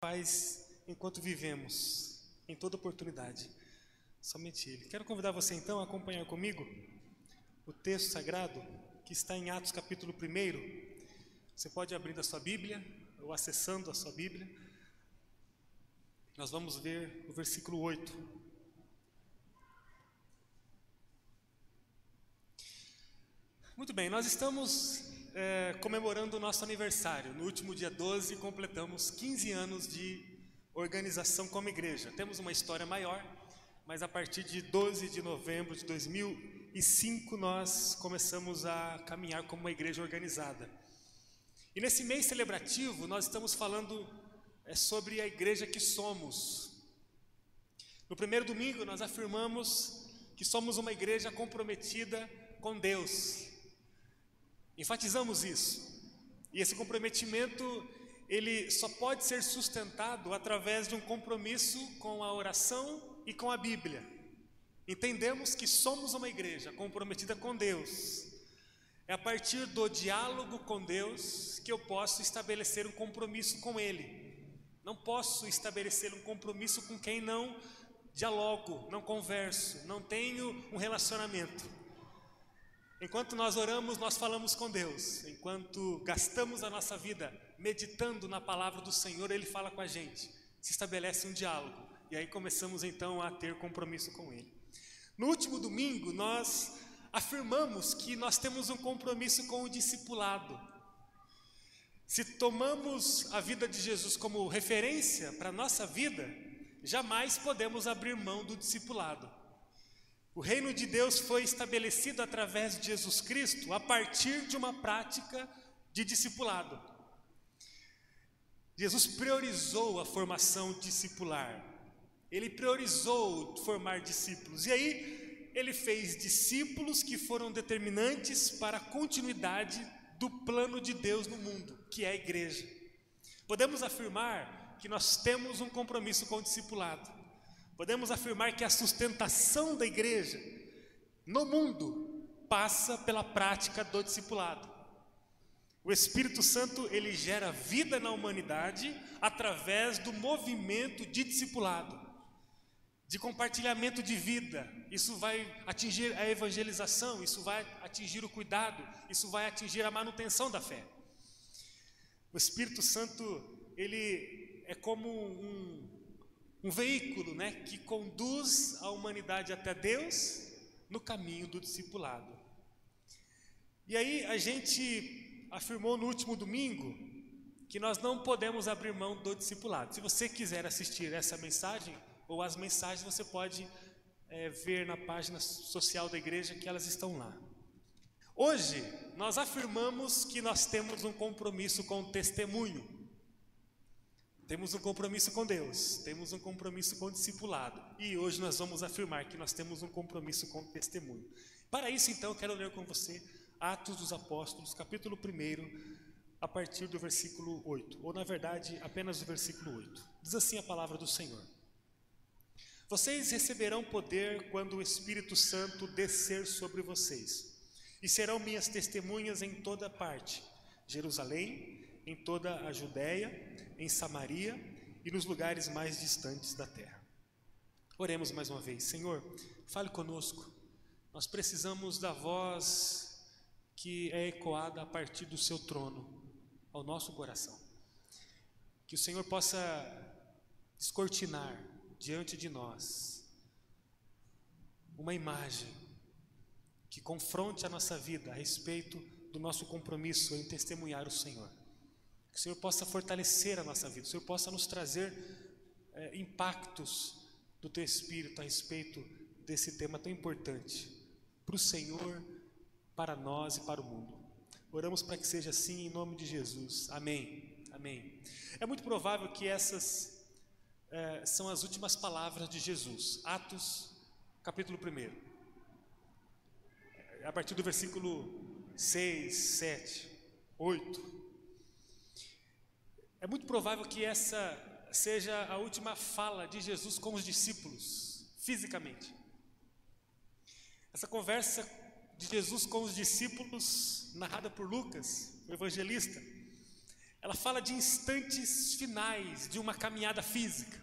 faz enquanto vivemos, em toda oportunidade. Somente Ele. Quero convidar você então a acompanhar comigo o texto sagrado que está em Atos capítulo 1. Você pode abrir a sua Bíblia ou acessando a sua Bíblia. Nós vamos ver o versículo 8. Muito bem, nós estamos é, comemorando o nosso aniversário. No último dia 12, completamos 15 anos de organização como igreja. Temos uma história maior, mas a partir de 12 de novembro de 2005, nós começamos a caminhar como uma igreja organizada. E nesse mês celebrativo, nós estamos falando é, sobre a igreja que somos. No primeiro domingo, nós afirmamos que somos uma igreja comprometida com Deus, Enfatizamos isso. E esse comprometimento, ele só pode ser sustentado através de um compromisso com a oração e com a Bíblia. Entendemos que somos uma igreja comprometida com Deus. É a partir do diálogo com Deus que eu posso estabelecer um compromisso com Ele. Não posso estabelecer um compromisso com quem não dialogo, não converso, não tenho um relacionamento. Enquanto nós oramos, nós falamos com Deus. Enquanto gastamos a nossa vida meditando na palavra do Senhor, Ele fala com a gente. Se estabelece um diálogo. E aí começamos então a ter compromisso com Ele. No último domingo, nós afirmamos que nós temos um compromisso com o discipulado. Se tomamos a vida de Jesus como referência para a nossa vida, jamais podemos abrir mão do discipulado. O reino de Deus foi estabelecido através de Jesus Cristo a partir de uma prática de discipulado. Jesus priorizou a formação discipular. Ele priorizou formar discípulos. E aí, ele fez discípulos que foram determinantes para a continuidade do plano de Deus no mundo, que é a igreja. Podemos afirmar que nós temos um compromisso com o discipulado. Podemos afirmar que a sustentação da igreja no mundo passa pela prática do discipulado. O Espírito Santo ele gera vida na humanidade através do movimento de discipulado, de compartilhamento de vida. Isso vai atingir a evangelização, isso vai atingir o cuidado, isso vai atingir a manutenção da fé. O Espírito Santo ele é como um um veículo né, que conduz a humanidade até Deus no caminho do discipulado. E aí a gente afirmou no último domingo que nós não podemos abrir mão do discipulado. Se você quiser assistir essa mensagem ou as mensagens, você pode é, ver na página social da igreja que elas estão lá. Hoje nós afirmamos que nós temos um compromisso com o testemunho. Temos um compromisso com Deus, temos um compromisso com o discipulado. E hoje nós vamos afirmar que nós temos um compromisso com o testemunho. Para isso, então, eu quero ler com você Atos dos Apóstolos, capítulo 1, a partir do versículo 8. Ou, na verdade, apenas o versículo 8. Diz assim a palavra do Senhor: Vocês receberão poder quando o Espírito Santo descer sobre vocês, e serão minhas testemunhas em toda parte Jerusalém, em toda a Judéia, em Samaria e nos lugares mais distantes da terra. Oremos mais uma vez. Senhor, fale conosco. Nós precisamos da voz que é ecoada a partir do seu trono ao nosso coração. Que o Senhor possa descortinar diante de nós uma imagem que confronte a nossa vida a respeito do nosso compromisso em testemunhar o Senhor. O Senhor possa fortalecer a nossa vida, o Senhor possa nos trazer é, impactos do Teu Espírito a respeito desse tema tão importante para o Senhor, para nós e para o mundo. Oramos para que seja assim em nome de Jesus. Amém. Amém. É muito provável que essas é, são as últimas palavras de Jesus. Atos, capítulo 1. A partir do versículo 6, 7, 8. É muito provável que essa seja a última fala de Jesus com os discípulos, fisicamente. Essa conversa de Jesus com os discípulos, narrada por Lucas, o evangelista, ela fala de instantes finais de uma caminhada física.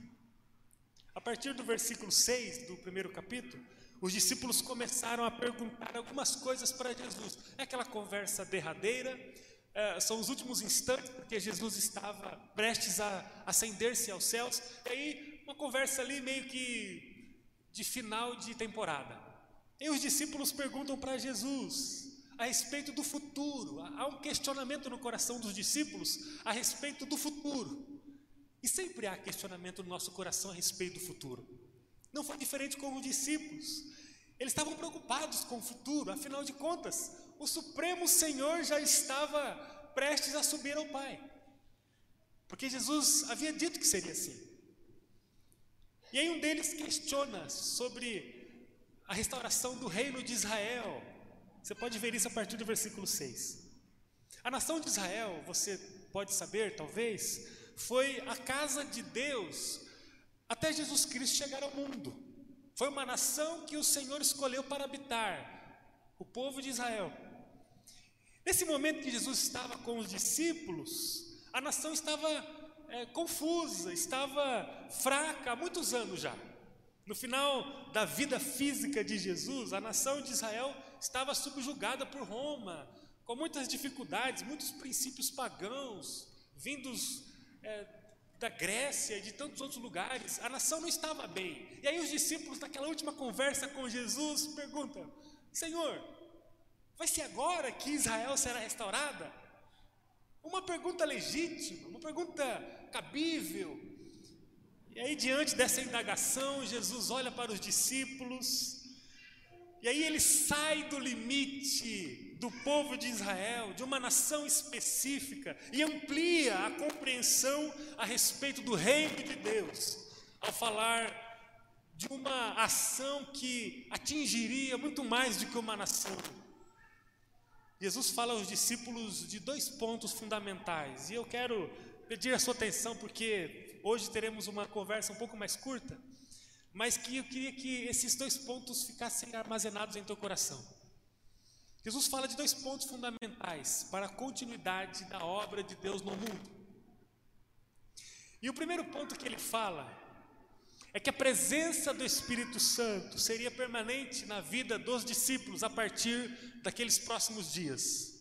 A partir do versículo 6 do primeiro capítulo, os discípulos começaram a perguntar algumas coisas para Jesus. É aquela conversa derradeira, é, são os últimos instantes, porque Jesus estava prestes a ascender-se aos céus. E aí, uma conversa ali meio que de final de temporada. E os discípulos perguntam para Jesus a respeito do futuro. Há um questionamento no coração dos discípulos a respeito do futuro. E sempre há questionamento no nosso coração a respeito do futuro. Não foi diferente com os discípulos. Eles estavam preocupados com o futuro, afinal de contas, o Supremo Senhor já estava prestes a subir ao Pai. Porque Jesus havia dito que seria assim. E aí um deles questiona sobre a restauração do reino de Israel. Você pode ver isso a partir do versículo 6. A nação de Israel, você pode saber, talvez, foi a casa de Deus até Jesus Cristo chegar ao mundo. Foi uma nação que o Senhor escolheu para habitar, o povo de Israel. Nesse momento que Jesus estava com os discípulos, a nação estava é, confusa, estava fraca há muitos anos já. No final da vida física de Jesus, a nação de Israel estava subjugada por Roma, com muitas dificuldades, muitos princípios pagãos, vindos é, da Grécia e de tantos outros lugares. A nação não estava bem. E aí os discípulos, naquela última conversa com Jesus, perguntam: Senhor, vai ser agora que Israel será restaurada? Uma pergunta legítima, uma pergunta cabível. E aí, diante dessa indagação, Jesus olha para os discípulos, e aí ele sai do limite do povo de Israel, de uma nação específica, e amplia a compreensão a respeito do reino de Deus, ao falar de uma ação que atingiria muito mais do que uma nação. Jesus fala aos discípulos de dois pontos fundamentais, e eu quero pedir a sua atenção porque hoje teremos uma conversa um pouco mais curta, mas que eu queria que esses dois pontos ficassem armazenados em teu coração. Jesus fala de dois pontos fundamentais para a continuidade da obra de Deus no mundo. E o primeiro ponto que ele fala é que a presença do Espírito Santo seria permanente na vida dos discípulos a partir daqueles próximos dias.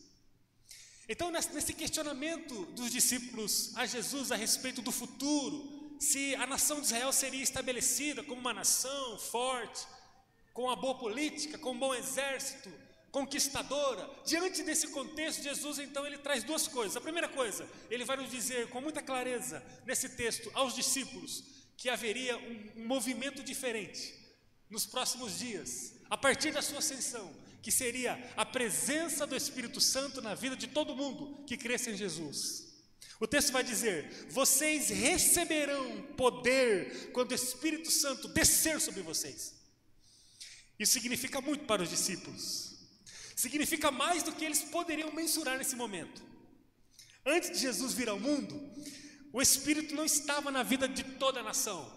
Então, nesse questionamento dos discípulos a Jesus a respeito do futuro, se a nação de Israel seria estabelecida como uma nação forte, com uma boa política, com um bom exército, conquistadora. Diante desse contexto, Jesus então ele traz duas coisas. A primeira coisa, ele vai nos dizer com muita clareza nesse texto aos discípulos que haveria um, movimento diferente nos próximos dias, a partir da sua ascensão, que seria a presença do Espírito Santo na vida de todo mundo que cresce em Jesus. O texto vai dizer: Vocês receberão poder quando o Espírito Santo descer sobre vocês. Isso significa muito para os discípulos. Significa mais do que eles poderiam mensurar nesse momento. Antes de Jesus vir ao mundo, o Espírito não estava na vida de toda a nação.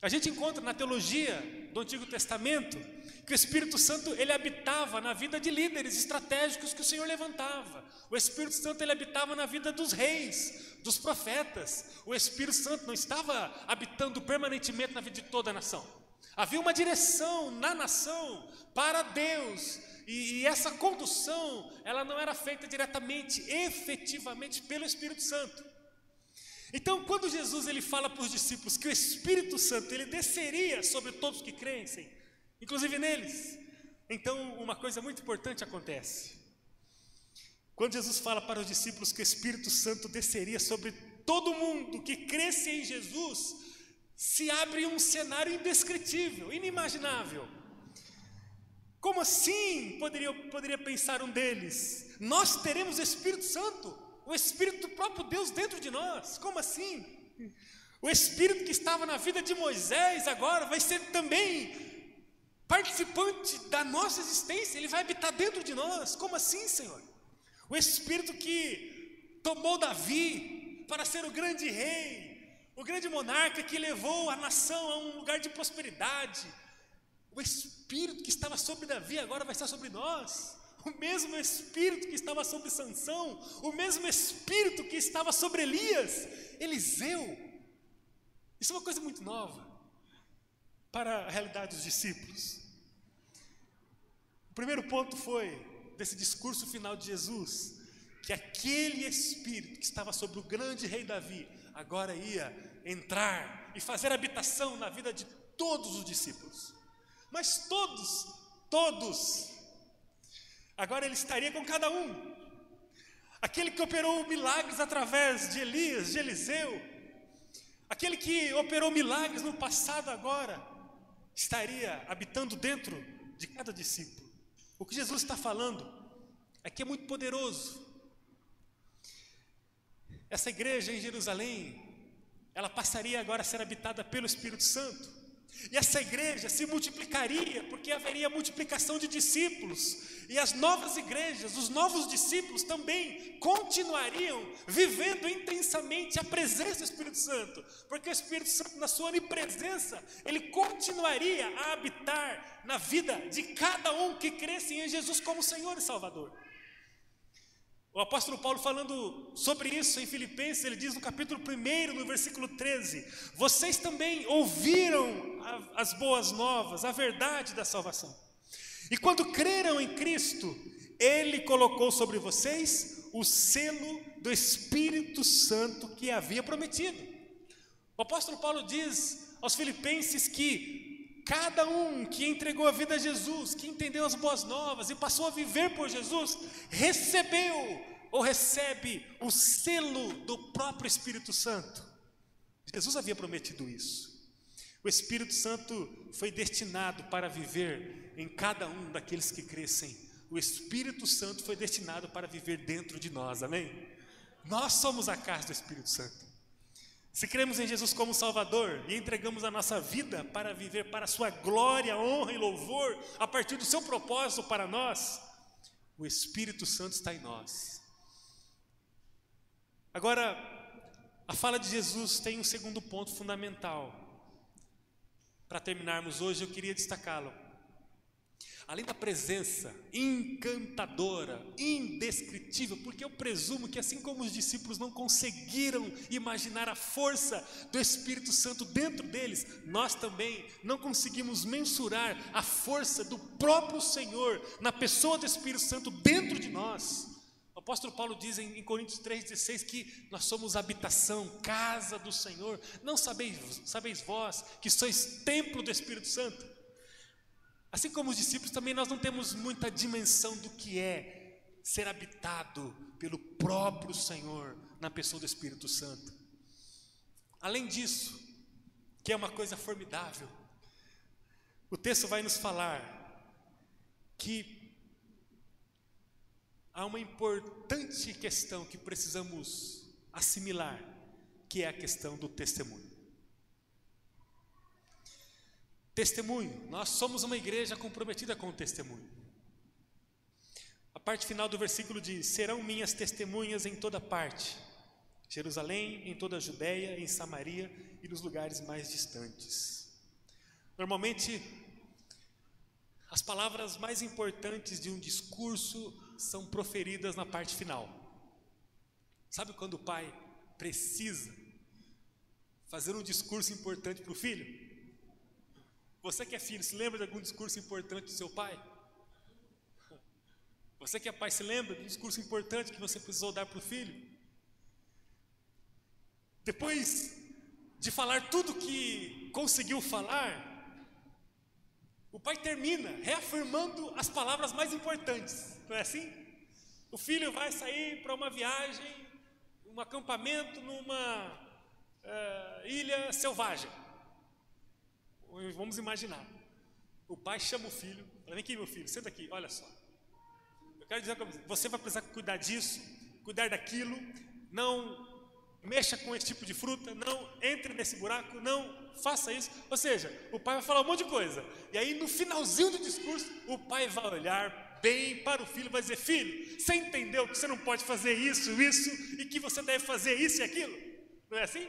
A gente encontra na teologia do Antigo Testamento que o Espírito Santo ele habitava na vida de líderes estratégicos que o Senhor levantava. O Espírito Santo ele habitava na vida dos reis, dos profetas. O Espírito Santo não estava habitando permanentemente na vida de toda a nação. Havia uma direção na nação para Deus. E, e essa condução, ela não era feita diretamente, efetivamente pelo Espírito Santo. Então, quando Jesus ele fala para os discípulos que o Espírito Santo ele desceria sobre todos que crescem, inclusive neles, então uma coisa muito importante acontece. Quando Jesus fala para os discípulos que o Espírito Santo desceria sobre todo mundo que cresce em Jesus, se abre um cenário indescritível, inimaginável. Como assim? Poderia, poderia pensar um deles. Nós teremos Espírito Santo o Espírito do próprio Deus dentro de nós. Como assim? O Espírito que estava na vida de Moisés agora vai ser também participante da nossa existência, ele vai habitar dentro de nós. Como assim, Senhor? O Espírito que tomou Davi para ser o grande rei, o grande monarca que levou a nação a um lugar de prosperidade. O Espírito que estava sobre Davi agora vai estar sobre nós. O mesmo espírito que estava sobre Sansão, o mesmo espírito que estava sobre Elias, Eliseu. Isso é uma coisa muito nova para a realidade dos discípulos. O primeiro ponto foi desse discurso final de Jesus, que aquele espírito que estava sobre o grande rei Davi agora ia entrar e fazer habitação na vida de todos os discípulos. Mas todos, todos. Agora ele estaria com cada um. Aquele que operou milagres através de Elias, de Eliseu, aquele que operou milagres no passado agora, estaria habitando dentro de cada discípulo. O que Jesus está falando aqui é muito poderoso. Essa igreja em Jerusalém, ela passaria agora a ser habitada pelo Espírito Santo. E essa igreja se multiplicaria, porque haveria multiplicação de discípulos. E as novas igrejas, os novos discípulos também continuariam vivendo intensamente a presença do Espírito Santo, porque o Espírito Santo, na sua onipresença, ele continuaria a habitar na vida de cada um que cresce em Jesus como Senhor e Salvador. O apóstolo Paulo, falando sobre isso em Filipenses, ele diz no capítulo 1, no versículo 13: Vocês também ouviram as boas novas, a verdade da salvação. E quando creram em Cristo, Ele colocou sobre vocês o selo do Espírito Santo que havia prometido. O apóstolo Paulo diz aos Filipenses que cada um que entregou a vida a Jesus, que entendeu as boas novas e passou a viver por Jesus, recebeu ou recebe o selo do próprio Espírito Santo. Jesus havia prometido isso. O Espírito Santo foi destinado para viver em cada um daqueles que crescem. O Espírito Santo foi destinado para viver dentro de nós, amém? Nós somos a casa do Espírito Santo. Se cremos em Jesus como Salvador e entregamos a nossa vida para viver para a Sua glória, honra e louvor, a partir do Seu propósito para nós, o Espírito Santo está em nós. Agora, a fala de Jesus tem um segundo ponto fundamental. Para terminarmos hoje, eu queria destacá-lo. Além da presença encantadora, indescritível, porque eu presumo que assim como os discípulos não conseguiram imaginar a força do Espírito Santo dentro deles, nós também não conseguimos mensurar a força do próprio Senhor na pessoa do Espírito Santo dentro de nós. O apóstolo Paulo diz em, Coríntios 3,16 que nós somos habitação, casa do Senhor. Não sabeis, sabeis vós que sois templo do Espírito Santo? Assim como os discípulos, também nós não temos muita dimensão do que é ser habitado pelo próprio Senhor na pessoa do Espírito Santo. Além disso, que é uma coisa formidável, o texto vai nos falar que há uma importante questão que precisamos assimilar, que é a questão do testemunho. Testemunho, nós somos uma igreja comprometida com o testemunho. A parte final do versículo diz: Serão minhas testemunhas em toda parte, Jerusalém, em toda a Judéia, em Samaria e nos lugares mais distantes. Normalmente, as palavras mais importantes de um discurso são proferidas na parte final. Sabe quando o pai precisa fazer um discurso importante para o filho? Você que é filho, se lembra de algum discurso importante do seu pai? Você que é pai, se lembra de um discurso importante que você precisou dar para o filho? Depois de falar tudo que conseguiu falar, o pai termina reafirmando as palavras mais importantes, não é assim? O filho vai sair para uma viagem, um acampamento numa uh, ilha selvagem. Vamos imaginar. O pai chama o filho, fala, vem aqui meu filho, senta aqui, olha só. Eu quero dizer que você vai precisar cuidar disso, cuidar daquilo, não mexa com esse tipo de fruta, não entre nesse buraco, não faça isso. Ou seja, o pai vai falar um monte de coisa. E aí, no finalzinho do discurso, o pai vai olhar bem para o filho e vai dizer: Filho, você entendeu que você não pode fazer isso, isso, e que você deve fazer isso e aquilo? Não é assim?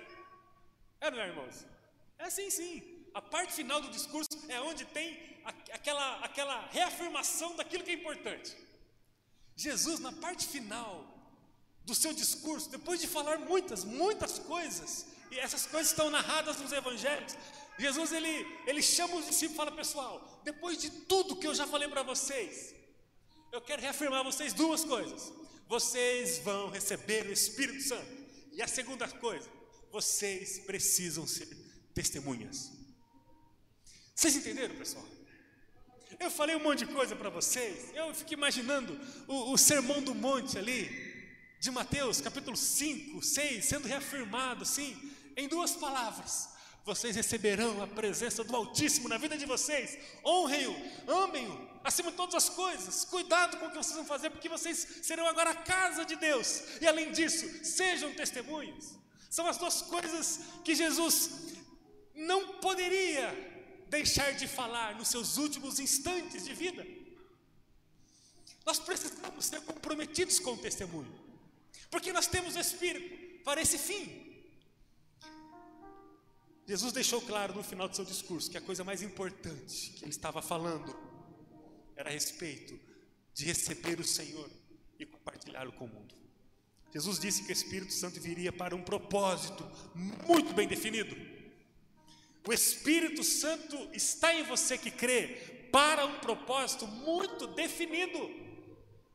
É, não é, irmãos? É assim, sim. A parte final do discurso é onde tem aquela, aquela reafirmação daquilo que é importante. Jesus, na parte final do seu discurso, depois de falar muitas, muitas coisas, e essas coisas estão narradas nos evangelhos, Jesus ele, ele chama os discípulos e fala: Pessoal, depois de tudo que eu já falei para vocês, eu quero reafirmar vocês duas coisas. Vocês vão receber o Espírito Santo. E a segunda coisa, vocês precisam ser testemunhas. Vocês entenderam, pessoal? Eu falei um monte de coisa para vocês. Eu fico imaginando o, o sermão do monte ali, de Mateus, capítulo 5, 6, sendo reafirmado assim, em duas palavras: vocês receberão a presença do Altíssimo na vida de vocês. Honrem-o, amem-o, acima de todas as coisas. Cuidado com o que vocês vão fazer, porque vocês serão agora a casa de Deus. E além disso, sejam testemunhas. São as duas coisas que Jesus não poderia deixar de falar nos seus últimos instantes de vida. Nós precisamos ser comprometidos com o testemunho, porque nós temos o Espírito para esse fim. Jesus deixou claro no final do seu discurso que a coisa mais importante que ele estava falando era a respeito de receber o Senhor e compartilhá-lo com o mundo. Jesus disse que o Espírito Santo viria para um propósito muito bem definido. O Espírito Santo está em você que crê para um propósito muito definido.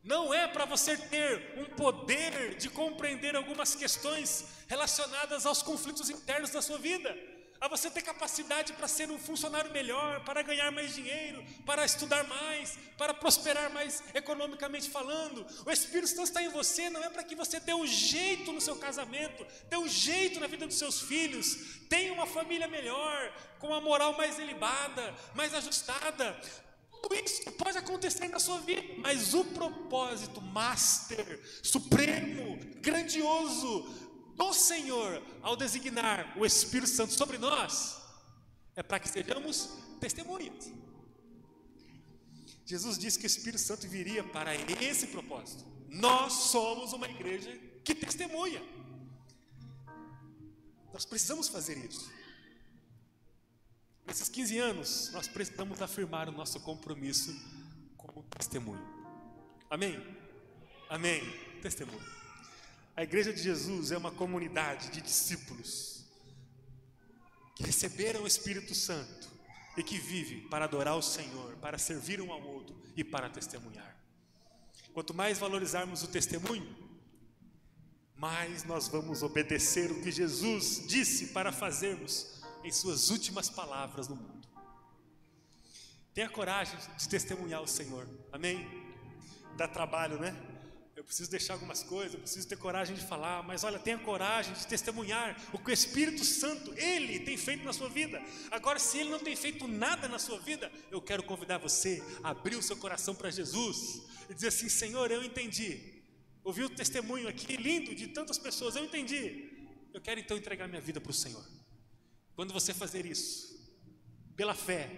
Não é para você ter um poder de compreender algumas questões relacionadas aos conflitos internos da sua vida a você ter capacidade para ser um funcionário melhor, para ganhar mais dinheiro, para estudar mais, para prosperar mais economicamente falando. O Espírito Santo está em você, não é para que você dê um jeito no seu casamento, dê um jeito na vida dos seus filhos, tenha uma família melhor, com uma moral mais elevada, mais ajustada. Tudo isso pode acontecer na sua vida, mas o propósito master, supremo, grandioso, do Senhor ao designar o Espírito Santo sobre nós é para que sejamos testemunhas. Jesus disse que o Espírito Santo viria para esse propósito. Nós somos uma igreja que testemunha. Nós precisamos fazer isso. Nesses 15 anos, nós precisamos afirmar o nosso compromisso com o testemunho. Amém? Amém. Testemunho. A igreja de Jesus é uma comunidade de discípulos que receberam o Espírito Santo e que vive para adorar o Senhor, para servir um ao outro e para testemunhar. Quanto mais valorizarmos o testemunho, mais nós vamos obedecer o que Jesus disse para fazermos em suas últimas palavras no mundo. Tenha coragem de testemunhar o Senhor. Amém? Dá trabalho, né? Eu preciso deixar algumas coisas, eu preciso ter coragem de falar, mas olha, tenha coragem de testemunhar o que o Espírito Santo, Ele tem feito na sua vida. Agora, se Ele não tem feito nada na sua vida, eu quero convidar você a abrir o seu coração para Jesus e dizer assim: Senhor, eu entendi. Ouvi o testemunho aqui lindo de tantas pessoas, eu entendi. Eu quero então entregar minha vida para o Senhor. Quando você fazer isso, pela fé,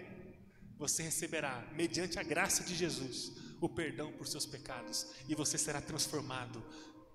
você receberá, mediante a graça de Jesus, o perdão por seus pecados e você será transformado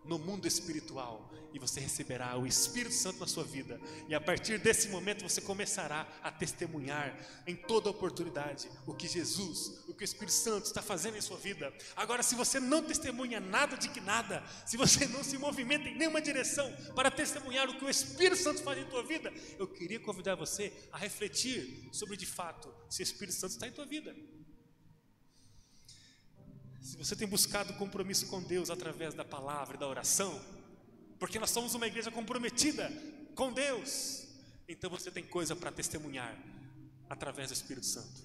no mundo espiritual e você receberá o Espírito Santo na sua vida. E a partir desse momento você começará a testemunhar em toda oportunidade o que Jesus, o que o Espírito Santo está fazendo em sua vida. Agora, se você não testemunha nada de que nada, se você não se movimenta em nenhuma direção para testemunhar o que o Espírito Santo faz em tua vida, eu queria convidar você a refletir sobre de fato se o Espírito Santo está em tua vida. Se você tem buscado compromisso com Deus através da palavra e da oração, porque nós somos uma igreja comprometida com Deus, então você tem coisa para testemunhar através do Espírito Santo.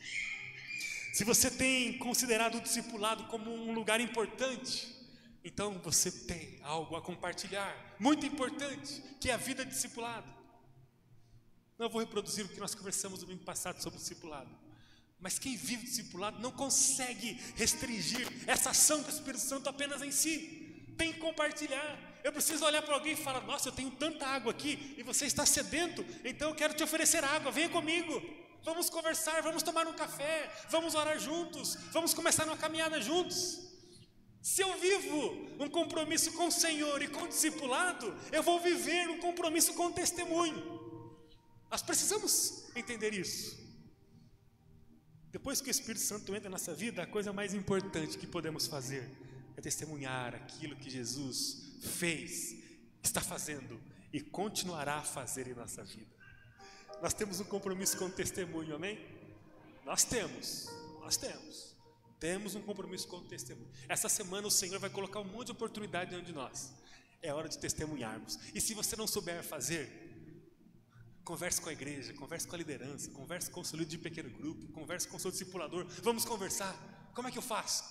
Se você tem considerado o discipulado como um lugar importante, então você tem algo a compartilhar, muito importante, que é a vida discipulado. Não vou reproduzir o que nós conversamos no domingo passado sobre o discipulado. Mas quem vive discipulado não consegue restringir essa ação do Espírito Santo apenas em si. Tem que compartilhar. Eu preciso olhar para alguém e falar: Nossa, eu tenho tanta água aqui e você está sedento, então eu quero te oferecer água. Venha comigo. Vamos conversar, vamos tomar um café, vamos orar juntos, vamos começar uma caminhada juntos. Se eu vivo um compromisso com o Senhor e com o discipulado, eu vou viver um compromisso com o testemunho. Nós precisamos entender isso. Depois que o Espírito Santo entra na nossa vida, a coisa mais importante que podemos fazer é testemunhar aquilo que Jesus fez, está fazendo e continuará a fazer em nossa vida. Nós temos um compromisso com o testemunho, amém? Nós temos, nós temos. Temos um compromisso com o testemunho. Essa semana o Senhor vai colocar um monte de oportunidade diante de nós. É hora de testemunharmos. E se você não souber fazer, Converse com a igreja, converse com a liderança, converse com o seu líder de pequeno grupo, converse com o seu discipulador. Vamos conversar. Como é que eu faço?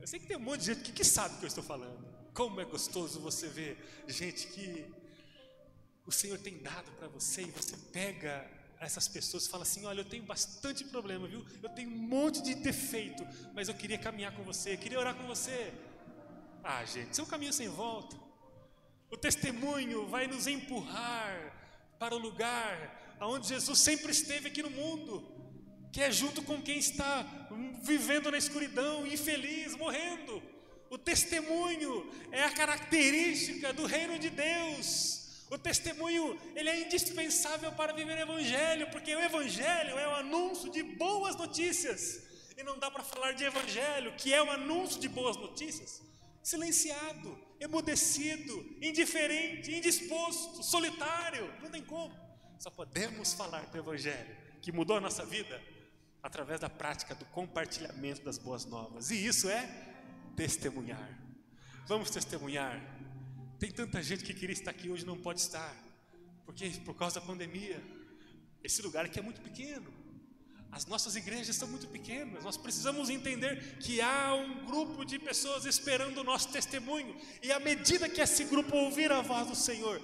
Eu sei que tem um monte de gente que, que sabe o que eu estou falando. Como é gostoso você ver gente que o Senhor tem dado para você e você pega essas pessoas e fala assim: Olha, eu tenho bastante problema, viu? Eu tenho um monte de defeito, mas eu queria caminhar com você, queria orar com você. Ah, gente, isso é um caminho sem volta. O testemunho vai nos empurrar para o lugar onde Jesus sempre esteve aqui no mundo, que é junto com quem está vivendo na escuridão, infeliz, morrendo. O testemunho é a característica do reino de Deus. O testemunho, ele é indispensável para viver o evangelho, porque o evangelho é o anúncio de boas notícias. E não dá para falar de evangelho, que é o anúncio de boas notícias, silenciado, emudecido, indiferente, indisposto, solitário. Não tem como. Só podemos falar do Evangelho, que mudou a nossa vida, através da prática do compartilhamento das boas novas. E isso é testemunhar. Vamos testemunhar. Tem tanta gente que queria estar aqui hoje não pode estar, porque por causa da pandemia, esse lugar aqui é muito pequeno. As nossas igrejas são muito pequenas, nós precisamos entender que há um grupo de pessoas esperando o nosso testemunho, e à medida que esse grupo ouvir a voz do Senhor,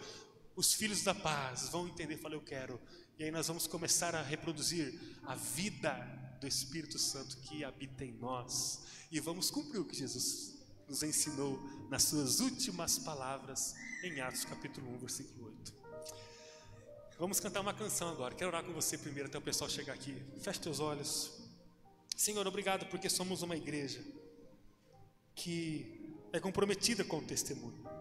os filhos da paz vão entender, falar eu quero, e aí nós vamos começar a reproduzir a vida do Espírito Santo que habita em nós, e vamos cumprir o que Jesus nos ensinou nas suas últimas palavras em Atos capítulo 1, versículo 8. Vamos cantar uma canção agora. Quero orar com você primeiro até o pessoal chegar aqui. Feche teus olhos. Senhor, obrigado porque somos uma igreja que é comprometida com o testemunho.